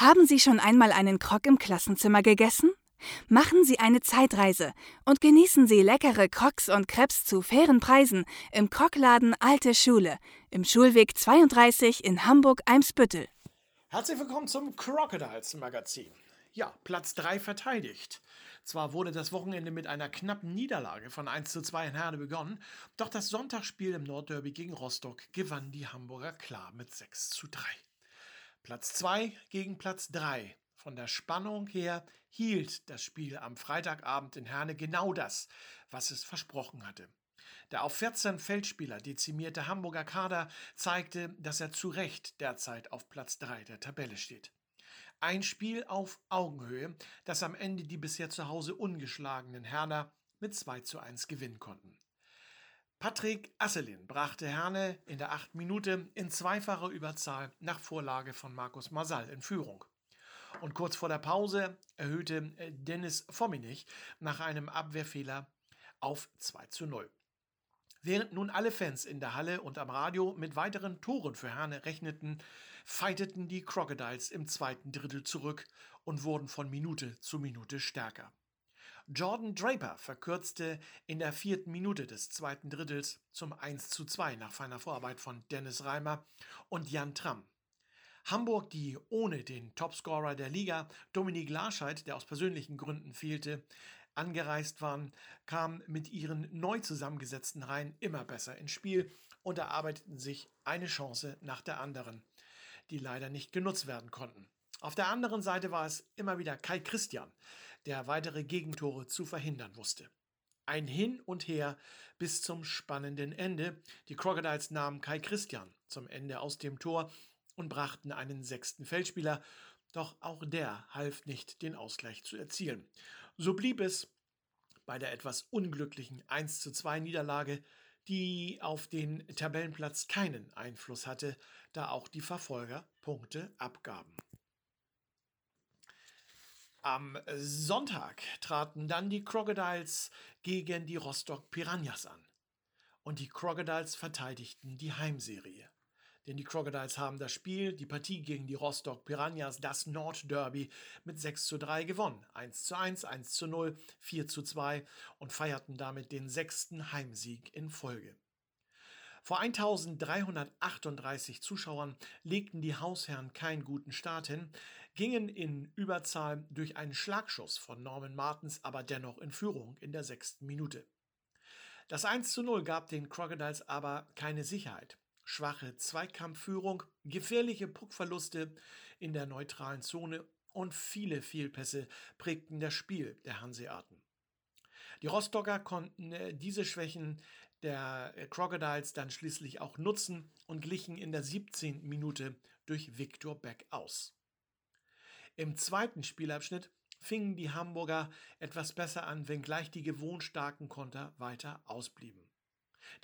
Haben Sie schon einmal einen Krog im Klassenzimmer gegessen? Machen Sie eine Zeitreise und genießen Sie leckere Crocs und Crepes zu fairen Preisen im Krogladen Alte Schule im Schulweg 32 in Hamburg-Eimsbüttel. Herzlich willkommen zum Crocodiles Magazin. Ja, Platz 3 verteidigt. Zwar wurde das Wochenende mit einer knappen Niederlage von 1 zu 2 in Herne begonnen, doch das Sonntagsspiel im Nordderby gegen Rostock gewann die Hamburger klar mit 6 zu 3. Platz 2 gegen Platz 3. Von der Spannung her hielt das Spiel am Freitagabend in Herne genau das, was es versprochen hatte. Der auf 14 Feldspieler dezimierte Hamburger Kader zeigte, dass er zu Recht derzeit auf Platz 3 der Tabelle steht. Ein Spiel auf Augenhöhe, das am Ende die bisher zu Hause ungeschlagenen Herner mit 2 zu 1 gewinnen konnten. Patrick Asselin brachte Herne in der 8 Minute in zweifacher Überzahl nach Vorlage von Markus Masal in Führung. Und kurz vor der Pause erhöhte äh, Dennis Fominich nach einem Abwehrfehler auf 2 zu 0. Während nun alle Fans in der Halle und am Radio mit weiteren Toren für Herne rechneten, fighteten die Crocodiles im zweiten Drittel zurück und wurden von Minute zu Minute stärker. Jordan Draper verkürzte in der vierten Minute des zweiten Drittels zum 1 zu 2 nach feiner Vorarbeit von Dennis Reimer und Jan Tramm. Hamburg, die ohne den Topscorer der Liga, Dominik Larscheid, der aus persönlichen Gründen fehlte, angereist waren, kam mit ihren neu zusammengesetzten Reihen immer besser ins Spiel und erarbeiteten sich eine Chance nach der anderen, die leider nicht genutzt werden konnten. Auf der anderen Seite war es immer wieder Kai Christian, der weitere Gegentore zu verhindern wusste. Ein Hin und Her bis zum spannenden Ende. Die Crocodiles nahmen Kai Christian zum Ende aus dem Tor und brachten einen sechsten Feldspieler, doch auch der half nicht, den Ausgleich zu erzielen. So blieb es bei der etwas unglücklichen 1 zu 2 Niederlage, die auf den Tabellenplatz keinen Einfluss hatte, da auch die Verfolger Punkte abgaben. Am Sonntag traten dann die Crocodiles gegen die Rostock Piranhas an. Und die Crocodiles verteidigten die Heimserie. Denn die Crocodiles haben das Spiel, die Partie gegen die Rostock Piranhas, das Nordderby, mit 6 zu 3 gewonnen. 1 zu 1, 1 zu 0, 4 zu 2 und feierten damit den sechsten Heimsieg in Folge. Vor 1338 Zuschauern legten die Hausherren keinen guten Start hin, gingen in Überzahl durch einen Schlagschuss von Norman Martens aber dennoch in Führung in der sechsten Minute. Das 1 zu 0 gab den Crocodiles aber keine Sicherheit schwache Zweikampfführung, gefährliche Puckverluste in der neutralen Zone und viele Fehlpässe prägten das Spiel der Hanseaten. Die Rostocker konnten äh, diese Schwächen der äh, Crocodiles dann schließlich auch nutzen und glichen in der 17. Minute durch Viktor Beck aus. Im zweiten Spielabschnitt fingen die Hamburger etwas besser an, wenngleich die gewohnt starken Konter weiter ausblieben.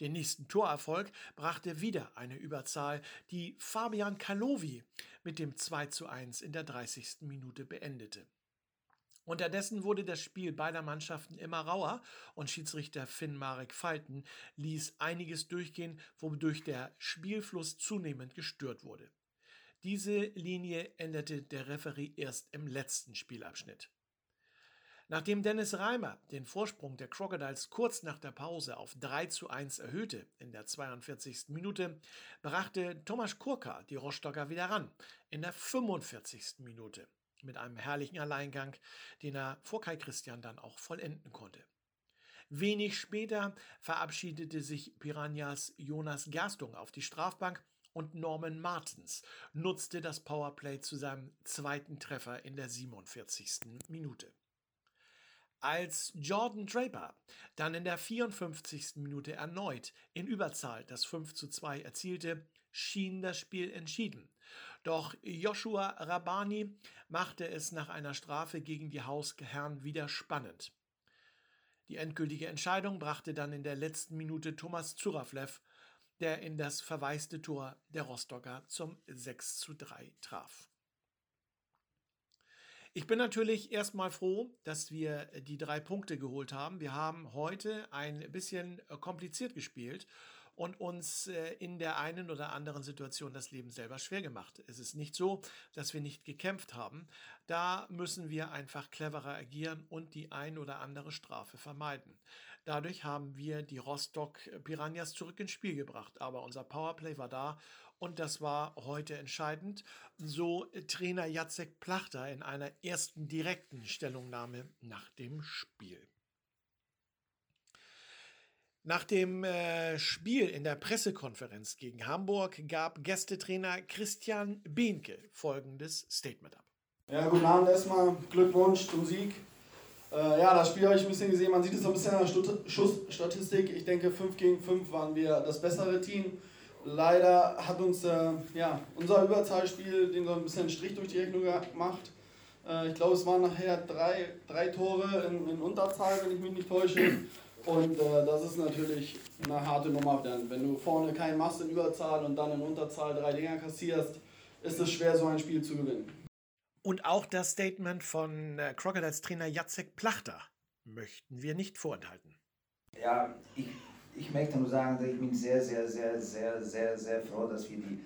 Den nächsten Torerfolg brachte wieder eine Überzahl, die Fabian Kalovi mit dem 2 zu 1 in der 30. Minute beendete. Unterdessen wurde das Spiel beider Mannschaften immer rauer und Schiedsrichter Finn-Marek Falten ließ einiges durchgehen, wodurch der Spielfluss zunehmend gestört wurde. Diese Linie änderte der Referee erst im letzten Spielabschnitt. Nachdem Dennis Reimer den Vorsprung der Crocodiles kurz nach der Pause auf 3 zu 1 erhöhte in der 42. Minute, brachte Tomasz Kurka die Rostocker wieder ran in der 45. Minute mit einem herrlichen Alleingang, den er vor Kai Christian dann auch vollenden konnte. Wenig später verabschiedete sich Piranhas Jonas Gerstung auf die Strafbank und Norman Martens nutzte das Powerplay zu seinem zweiten Treffer in der 47. Minute. Als Jordan Draper dann in der 54. Minute erneut in Überzahl das 5 zu 2 erzielte, schien das Spiel entschieden. Doch Joshua Rabani machte es nach einer Strafe gegen die Hausherren wieder spannend. Die endgültige Entscheidung brachte dann in der letzten Minute Thomas Zuraflev, der in das verwaiste Tor der Rostocker zum 6 zu 3 traf. Ich bin natürlich erstmal froh, dass wir die drei Punkte geholt haben. Wir haben heute ein bisschen äh, kompliziert gespielt und uns äh, in der einen oder anderen Situation das Leben selber schwer gemacht. Es ist nicht so, dass wir nicht gekämpft haben. Da müssen wir einfach cleverer agieren und die ein oder andere Strafe vermeiden. Dadurch haben wir die Rostock Piranhas zurück ins Spiel gebracht. Aber unser Powerplay war da und das war heute entscheidend. So Trainer Jacek Plachter in einer ersten direkten Stellungnahme nach dem Spiel. Nach dem äh, Spiel in der Pressekonferenz gegen Hamburg gab Gästetrainer Christian Behnke folgendes Statement ab. Ja, guten Abend erstmal. Glückwunsch zum Sieg. Äh, ja, das Spiel habe ich ein bisschen gesehen. Man sieht es so ein bisschen an der Schussstatistik. Ich denke, 5 gegen 5 waren wir das bessere Team. Leider hat uns äh, ja, unser Überzahlspiel den so ein bisschen Strich durch die Rechnung gemacht. Äh, ich glaube, es waren nachher drei, drei Tore in, in Unterzahl, wenn ich mich nicht täusche. Und äh, das ist natürlich eine harte Nummer. Denn wenn du vorne keinen machst in Überzahl und dann in Unterzahl drei Dinger kassierst, ist es schwer, so ein Spiel zu gewinnen. Und auch das Statement von äh, Crocodiles Trainer Jacek Plachter möchten wir nicht vorenthalten. Ja, ich, ich möchte nur sagen, ich bin sehr, sehr, sehr, sehr, sehr, sehr froh, dass wir die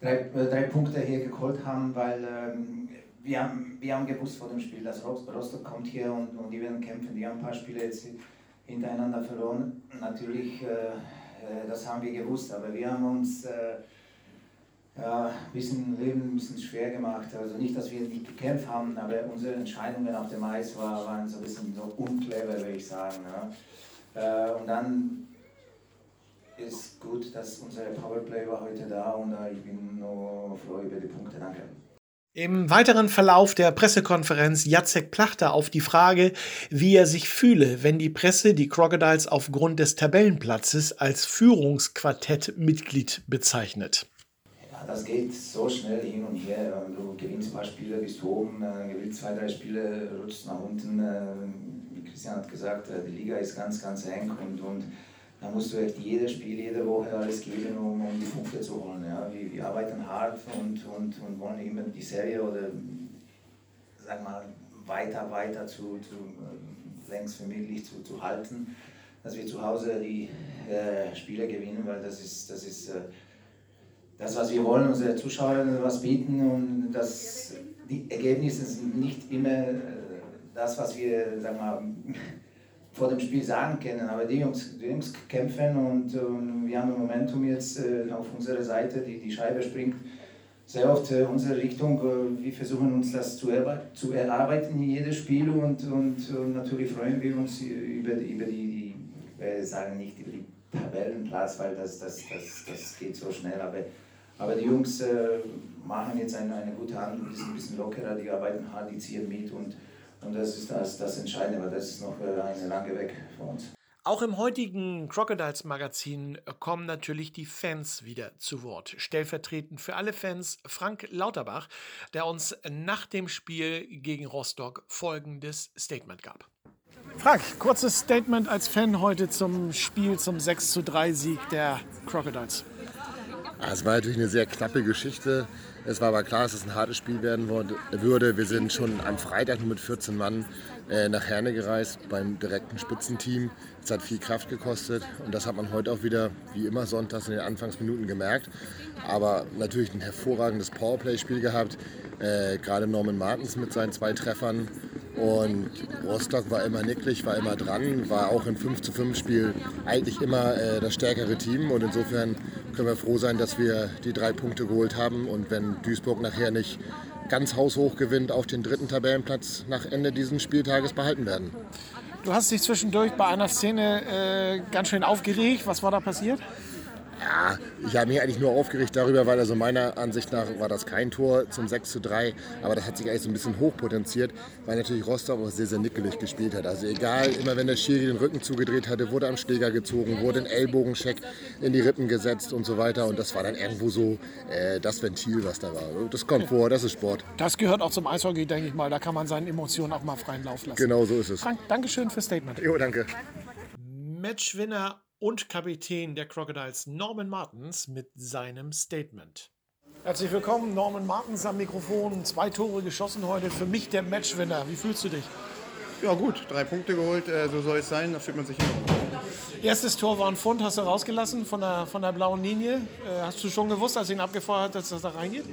drei, äh, drei Punkte hier geholt haben, weil ähm, wir, haben, wir haben gewusst vor dem Spiel, dass Rostock kommt hier und, und die werden kämpfen. Die haben ein paar Spiele jetzt hintereinander verloren. Natürlich, äh, äh, das haben wir gewusst, aber wir haben uns äh, ja, ein bisschen Leben ein bisschen schwer gemacht. Also nicht, dass wir nicht gekämpft haben, aber unsere Entscheidungen auf dem Eis war, waren so ein bisschen so unclever, würde ich sagen. Ja. Und dann ist gut, dass unser Powerplay war heute da und ich bin nur froh über die Punkte. Danke. Im weiteren Verlauf der Pressekonferenz Jacek Plachter auf die Frage, wie er sich fühle, wenn die Presse die Crocodiles aufgrund des Tabellenplatzes als Führungsquartettmitglied bezeichnet. Ja, das geht so schnell hin und her. Du gewinnst ein paar Spiele, bist oben, äh, gewinnst zwei, drei Spiele, rutschst nach unten. Äh, wie Christian hat gesagt, äh, die Liga ist ganz, ganz eng und, und da musst du echt jedes Spiel, jede Woche alles geben, um, um die Punkte zu holen. Ja. Wir, wir arbeiten hart und, und, und wollen immer die Serie oder sag mal weiter, weiter zu, zu äh, längst vermutlich zu, zu halten, dass wir zu Hause die äh, Spiele gewinnen, weil das ist, das ist äh, das, was wir wollen, unsere Zuschauer was bieten und das, die Ergebnisse sind nicht immer äh, das, was wir, sagen wir vor dem Spiel sagen können. Aber die Jungs, die Jungs kämpfen und, und wir haben ein Momentum jetzt äh, auf unserer Seite, die, die Scheibe springt sehr oft äh, unsere Richtung. Äh, wir versuchen uns das zu, erarbeiten, zu erarbeiten in jedes Spiel und, und, und, natürlich freuen wir uns über, über die, die wir sagen nicht über die Tabellenplatz, weil das, das, das, das geht so schnell. Aber, aber die Jungs äh, machen jetzt eine, eine gute Hand und sind ein bisschen lockerer, die arbeiten hart, die ziehen mit und und das ist das, das Entscheidende, weil das ist noch äh, eine lange weg von uns. Auch im heutigen Crocodiles Magazin kommen natürlich die Fans wieder zu Wort. Stellvertretend für alle Fans Frank Lauterbach, der uns nach dem Spiel gegen Rostock folgendes Statement gab. Frank, kurzes Statement als Fan heute zum Spiel zum 6 zu 3 Sieg der Crocodiles. Es war natürlich eine sehr knappe Geschichte. Es war aber klar, dass es ein hartes Spiel werden würde. Wir sind schon am Freitag nur mit 14 Mann äh, nach Herne gereist beim direkten Spitzenteam. Es hat viel Kraft gekostet und das hat man heute auch wieder, wie immer sonntags in den Anfangsminuten gemerkt. Aber natürlich ein hervorragendes Powerplay-Spiel gehabt. Äh, Gerade Norman Martens mit seinen zwei Treffern. Und Rostock war immer nicklig, war immer dran, war auch im 5 zu 5 Spiel eigentlich immer äh, das stärkere Team. Und insofern können wir froh sein, dass wir die drei Punkte geholt haben. Und wenn Duisburg nachher nicht ganz haushoch gewinnt, auf den dritten Tabellenplatz nach Ende dieses Spieltages behalten werden. Du hast dich zwischendurch bei einer Szene äh, ganz schön aufgeregt. Was war da passiert? Ja, ich habe mich eigentlich nur aufgeregt darüber, weil also meiner Ansicht nach war das kein Tor zum 6 zu 3, aber das hat sich eigentlich so ein bisschen hochpotenziert, weil natürlich Rostock auch sehr, sehr nickelig gespielt hat. Also egal, immer wenn der Schiri den Rücken zugedreht hatte, wurde am Schläger gezogen, wurde ein Ellbogencheck in die Rippen gesetzt und so weiter und das war dann irgendwo so äh, das Ventil, was da war. Das kommt vor, das ist Sport. Das gehört auch zum Eishockey, denke ich mal. Da kann man seinen Emotionen auch mal freien Lauf lassen. Genau so ist es. Frank, Dankeschön fürs Statement. Jo, danke. Matchwinner und Kapitän der Crocodiles Norman Martens mit seinem Statement. Herzlich willkommen, Norman Martens am Mikrofon. Zwei Tore geschossen heute. Für mich der Matchwinner. Wie fühlst du dich? Ja, gut. Drei Punkte geholt. Äh, so soll es sein. Da fühlt man sich hin. Erstes Tor war ein Pfund, hast du rausgelassen von der, von der blauen Linie. Äh, hast du schon gewusst, als du ihn abgefeuert hast, dass das da reingeht?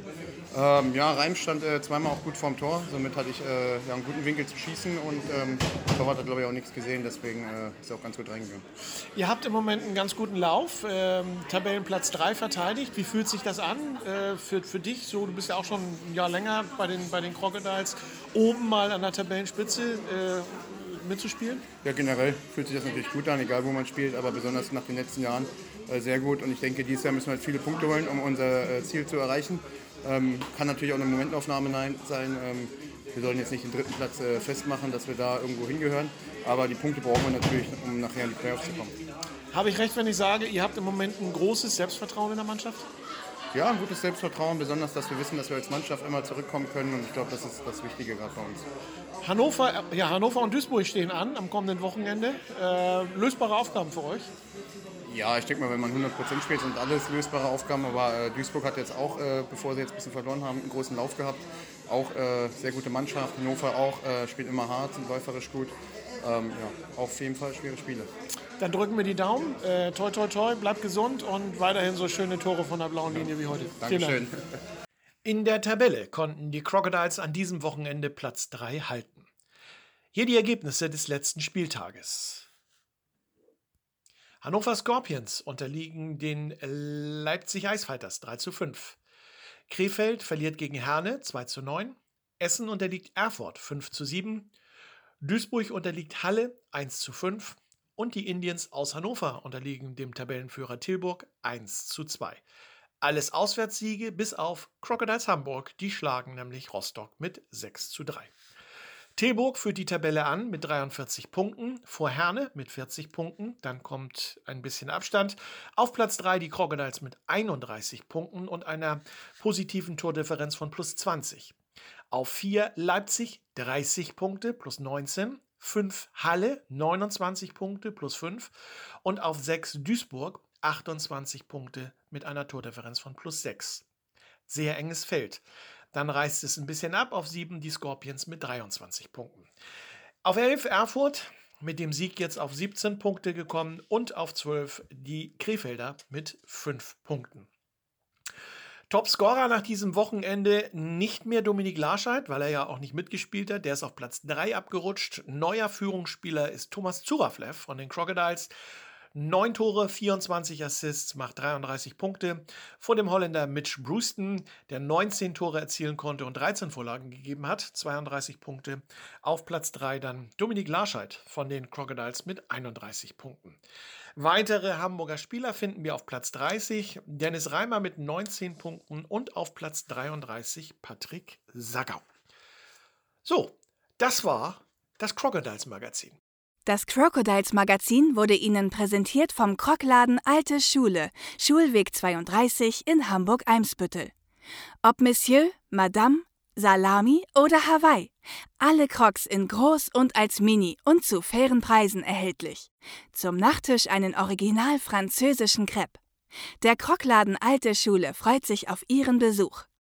Ähm, ja, Reim stand äh, zweimal auch gut vorm Tor. Somit hatte ich äh, ja, einen guten Winkel zu schießen und ähm, der Torwart hat, glaube ich, auch nichts gesehen. Deswegen äh, ist er auch ganz gut reingegangen. Ihr habt im Moment einen ganz guten Lauf. Ähm, Tabellenplatz 3 verteidigt. Wie fühlt sich das an äh, für, für dich? So, du bist ja auch schon ein Jahr länger bei den, bei den Crocodiles. Oben mal an der Tabellenspitze äh, mitzuspielen? Ja, generell fühlt sich das natürlich gut an, egal wo man spielt, aber besonders nach den letzten Jahren äh, sehr gut. Und ich denke, dieses Jahr müssen wir halt viele Punkte holen, um unser äh, Ziel zu erreichen. Ähm, kann natürlich auch eine Momentaufnahme sein. Ähm, wir sollen jetzt nicht den dritten Platz äh, festmachen, dass wir da irgendwo hingehören. Aber die Punkte brauchen wir natürlich, um nachher in die Playoffs zu kommen. Habe ich recht, wenn ich sage, ihr habt im Moment ein großes Selbstvertrauen in der Mannschaft? Ja, ein gutes Selbstvertrauen, besonders, dass wir wissen, dass wir als Mannschaft immer zurückkommen können. Und ich glaube, das ist das Wichtige gerade bei uns. Hannover, ja, Hannover und Duisburg stehen an am kommenden Wochenende. Äh, lösbare Aufgaben für euch? Ja, ich denke mal, wenn man 100% spielt, sind alles lösbare Aufgaben. Aber äh, Duisburg hat jetzt auch, äh, bevor sie jetzt ein bisschen verloren haben, einen großen Lauf gehabt. Auch äh, sehr gute Mannschaft. Hannover auch, äh, spielt immer hart, sind läuferisch gut. Ähm, ja, auf jeden Fall schwere Spiele. Dann drücken wir die Daumen. Äh, toi, toi, toi, bleibt gesund und weiterhin so schöne Tore von der blauen Linie wie heute. Dankeschön. In der Tabelle konnten die Crocodiles an diesem Wochenende Platz 3 halten. Hier die Ergebnisse des letzten Spieltages. Hannover Scorpions unterliegen den Leipzig Eisfighters 3 zu 5. Krefeld verliert gegen Herne 2 zu 9. Essen unterliegt Erfurt 5 zu 7. Duisburg unterliegt Halle 1 zu 5 und die Indians aus Hannover unterliegen dem Tabellenführer Tilburg 1 zu 2. Alles Auswärtssiege bis auf Crocodiles Hamburg, die schlagen nämlich Rostock mit 6 zu 3. Tilburg führt die Tabelle an mit 43 Punkten, vor Herne mit 40 Punkten, dann kommt ein bisschen Abstand. Auf Platz 3 die Crocodiles mit 31 Punkten und einer positiven Tordifferenz von plus 20. Auf 4 Leipzig 30 Punkte plus 19. 5 Halle 29 Punkte plus 5 und auf 6 Duisburg 28 Punkte mit einer Tordifferenz von plus 6. Sehr enges Feld. Dann reißt es ein bisschen ab auf 7 die Scorpions mit 23 Punkten. Auf 11 Erfurt mit dem Sieg jetzt auf 17 Punkte gekommen und auf 12 die Krefelder mit 5 Punkten. Topscorer nach diesem Wochenende nicht mehr Dominik Larscheid, weil er ja auch nicht mitgespielt hat. Der ist auf Platz 3 abgerutscht. Neuer Führungsspieler ist Thomas Zuraflev von den Crocodiles. 9 Tore, 24 Assists, macht 33 Punkte. Vor dem Holländer Mitch Brewston, der 19 Tore erzielen konnte und 13 Vorlagen gegeben hat, 32 Punkte. Auf Platz 3 dann Dominik Larscheid von den Crocodiles mit 31 Punkten. Weitere Hamburger Spieler finden wir auf Platz 30, Dennis Reimer mit 19 Punkten und auf Platz 33 Patrick Sagau. So, das war das Crocodiles Magazin. Das Crocodiles Magazin wurde Ihnen präsentiert vom Krockladen Alte Schule, Schulweg 32 in Hamburg-Eimsbüttel. Ob Monsieur, Madame, Salami oder Hawaii. Alle Crocs in groß und als Mini und zu fairen Preisen erhältlich. Zum Nachtisch einen original französischen Crepe. Der Crocladen Alte Schule freut sich auf Ihren Besuch.